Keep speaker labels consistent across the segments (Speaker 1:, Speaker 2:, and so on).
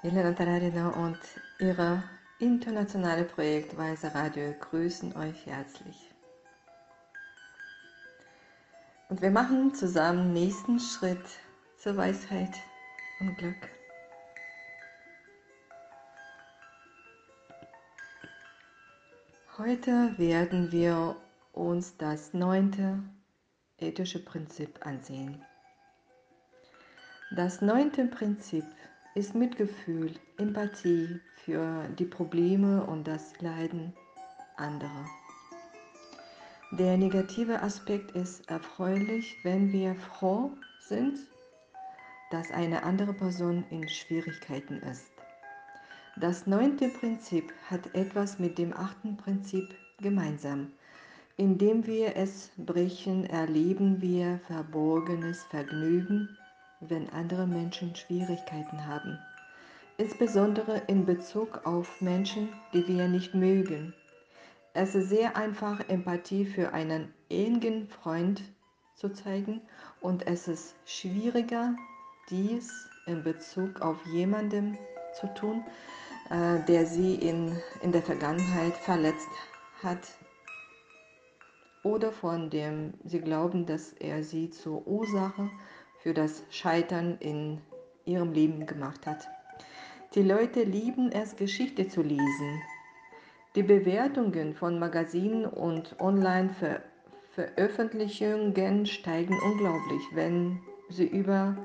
Speaker 1: Elena Taradina und ihre internationale Projekt Weise Radio grüßen euch herzlich. Und wir machen zusammen nächsten Schritt zur Weisheit und Glück. Heute werden wir uns das neunte ethische Prinzip ansehen. Das neunte Prinzip ist Mitgefühl, Empathie für die Probleme und das Leiden anderer. Der negative Aspekt ist erfreulich, wenn wir froh sind, dass eine andere Person in Schwierigkeiten ist. Das neunte Prinzip hat etwas mit dem achten Prinzip gemeinsam. Indem wir es brechen, erleben wir verborgenes Vergnügen wenn andere Menschen Schwierigkeiten haben, insbesondere in Bezug auf Menschen, die wir nicht mögen. Es ist sehr einfach, Empathie für einen engen Freund zu zeigen. Und es ist schwieriger, dies in Bezug auf jemanden zu tun, äh, der sie in, in der Vergangenheit verletzt hat. Oder von dem sie glauben, dass er sie zur Ursache für das Scheitern in ihrem Leben gemacht hat. Die Leute lieben es, Geschichte zu lesen. Die Bewertungen von Magazinen und Online-Veröffentlichungen steigen unglaublich, wenn sie über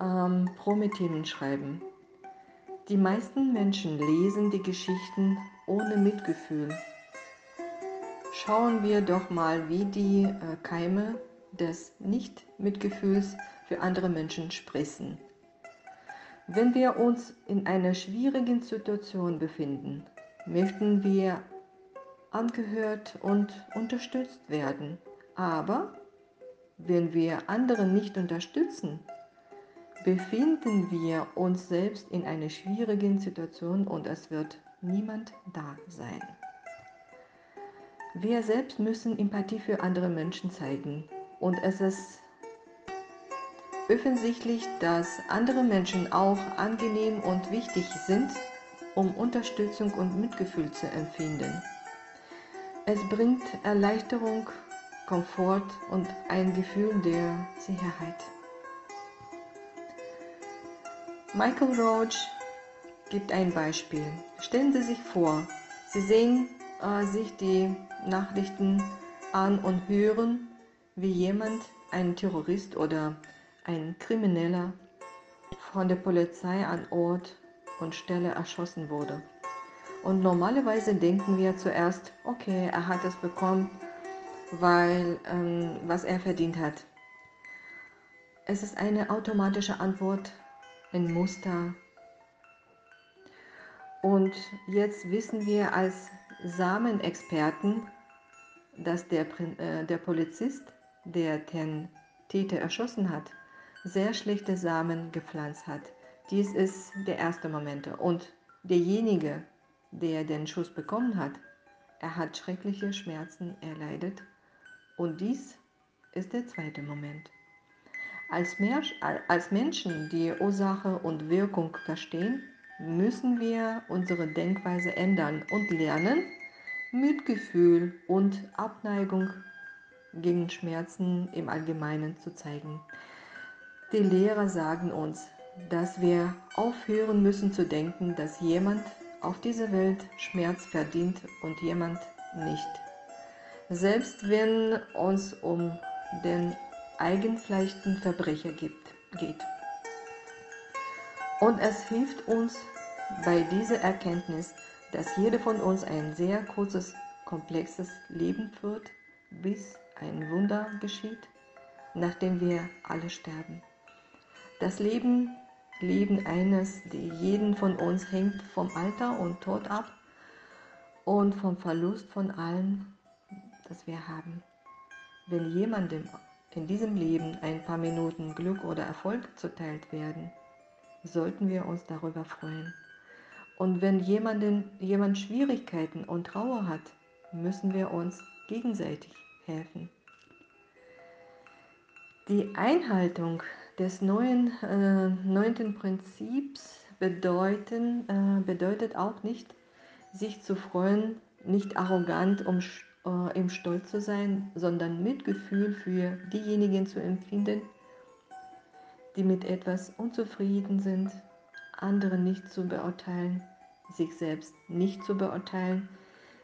Speaker 1: ähm, Promethemen schreiben. Die meisten Menschen lesen die Geschichten ohne Mitgefühl. Schauen wir doch mal, wie die äh, Keime des Nicht-Mitgefühls für andere Menschen sprechen. Wenn wir uns in einer schwierigen Situation befinden, möchten wir angehört und unterstützt werden. Aber wenn wir andere nicht unterstützen, befinden wir uns selbst in einer schwierigen Situation und es wird niemand da sein. Wir selbst müssen Empathie für andere Menschen zeigen und es ist offensichtlich, dass andere Menschen auch angenehm und wichtig sind, um Unterstützung und Mitgefühl zu empfinden. Es bringt Erleichterung, Komfort und ein Gefühl der Sicherheit. Michael Roach gibt ein Beispiel. Stellen Sie sich vor, Sie sehen äh, sich die Nachrichten an und hören, wie jemand, ein Terrorist oder ein Krimineller, von der Polizei an Ort und Stelle erschossen wurde. Und normalerweise denken wir zuerst, okay, er hat es bekommen, weil ähm, was er verdient hat. Es ist eine automatische Antwort, ein Muster. Und jetzt wissen wir als Samenexperten, dass der, äh, der Polizist der den Täter erschossen hat, sehr schlechte Samen gepflanzt hat. Dies ist der erste Moment. Und derjenige, der den Schuss bekommen hat, er hat schreckliche Schmerzen erleidet. Und dies ist der zweite Moment. Als, Mensch, als Menschen, die Ursache und Wirkung verstehen, müssen wir unsere Denkweise ändern und lernen, Mitgefühl und Abneigung gegen Schmerzen im Allgemeinen zu zeigen. Die Lehrer sagen uns, dass wir aufhören müssen zu denken, dass jemand auf dieser Welt Schmerz verdient und jemand nicht. Selbst wenn uns um den eigenfleichten Verbrecher gibt, geht. Und es hilft uns bei dieser Erkenntnis, dass jeder von uns ein sehr kurzes, komplexes Leben führt, bis ein Wunder geschieht, nachdem wir alle sterben. Das Leben, Leben eines, die jeden von uns hängt vom Alter und Tod ab und vom Verlust von allem, das wir haben. Wenn jemandem in diesem Leben ein paar Minuten Glück oder Erfolg zuteilt werden, sollten wir uns darüber freuen. Und wenn jemanden, jemand Schwierigkeiten und Trauer hat, müssen wir uns gegenseitig helfen. Die Einhaltung des neuen, äh, neunten Prinzips bedeuten, äh, bedeutet auch nicht, sich zu freuen, nicht arrogant, um äh, im Stolz zu sein, sondern Mitgefühl für diejenigen zu empfinden, die mit etwas unzufrieden sind, andere nicht zu beurteilen, sich selbst nicht zu beurteilen,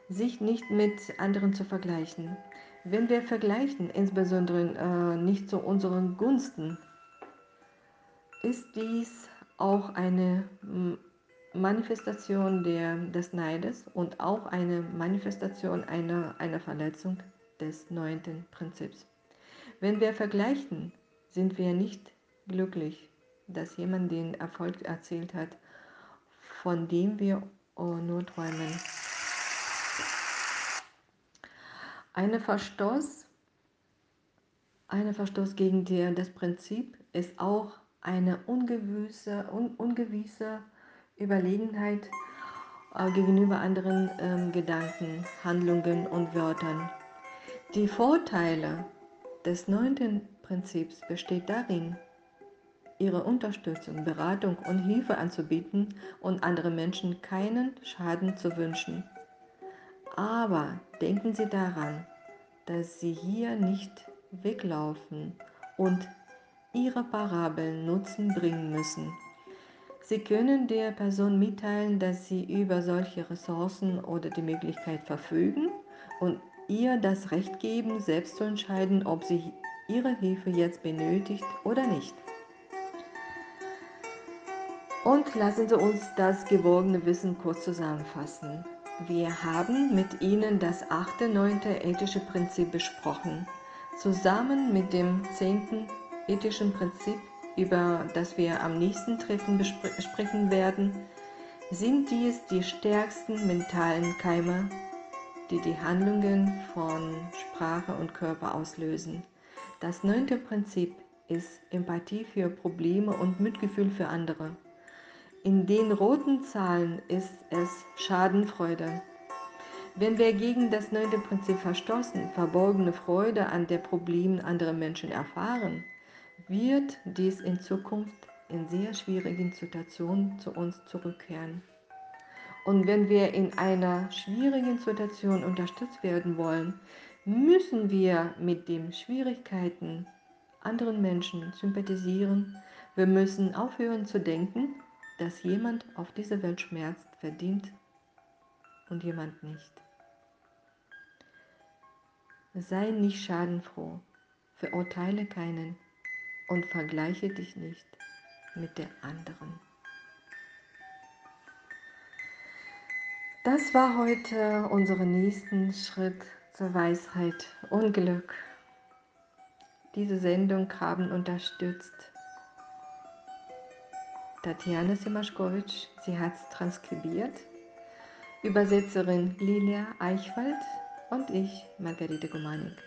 Speaker 1: sich nicht mit anderen zu vergleichen. Wenn wir vergleichen, insbesondere äh, nicht zu unseren Gunsten, ist dies auch eine Manifestation der, des Neides und auch eine Manifestation einer, einer Verletzung des neunten Prinzips. Wenn wir vergleichen, sind wir nicht glücklich, dass jemand den Erfolg erzielt hat, von dem wir nur träumen. Ein Verstoß, eine Verstoß gegen die, das Prinzip ist auch eine ungewisse, un, ungewisse Überlegenheit äh, gegenüber anderen ähm, Gedanken, Handlungen und Wörtern. Die Vorteile des neunten Prinzips besteht darin, ihre Unterstützung, Beratung und Hilfe anzubieten und anderen Menschen keinen Schaden zu wünschen. Aber denken Sie daran, dass Sie hier nicht weglaufen und Ihre Parabeln Nutzen bringen müssen. Sie können der Person mitteilen, dass Sie über solche Ressourcen oder die Möglichkeit verfügen und ihr das Recht geben, selbst zu entscheiden, ob sie Ihre Hilfe jetzt benötigt oder nicht. Und lassen Sie uns das gewogene Wissen kurz zusammenfassen. Wir haben mit Ihnen das achte, neunte ethische Prinzip besprochen, zusammen mit dem zehnten ethischen Prinzip, über das wir am nächsten Treffen besprechen werden, sind dies die stärksten mentalen Keime, die die Handlungen von Sprache und Körper auslösen. Das neunte Prinzip ist Empathie für Probleme und Mitgefühl für andere. In den roten Zahlen ist es Schadenfreude. Wenn wir gegen das neunte Prinzip verstoßen, verborgene Freude an den Problemen anderer Menschen erfahren, wird dies in Zukunft in sehr schwierigen Situationen zu uns zurückkehren. Und wenn wir in einer schwierigen Situation unterstützt werden wollen, müssen wir mit den Schwierigkeiten anderen Menschen sympathisieren. Wir müssen aufhören zu denken, dass jemand auf dieser Welt schmerzt, verdient und jemand nicht. Sei nicht schadenfroh, verurteile keinen und vergleiche dich nicht mit der anderen. Das war heute unser nächsten Schritt zur Weisheit und Glück. Diese Sendung haben unterstützt Tatjana Simaschkowitsch, sie hat es transkribiert, Übersetzerin Lilia Eichwald und ich, Margarete Gumanik.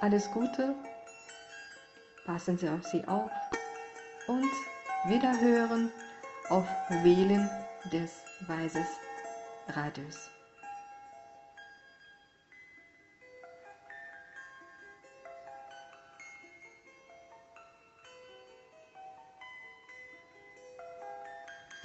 Speaker 1: Alles Gute, passen Sie auf Sie auf und wiederhören auf Wählen des Weises Radios.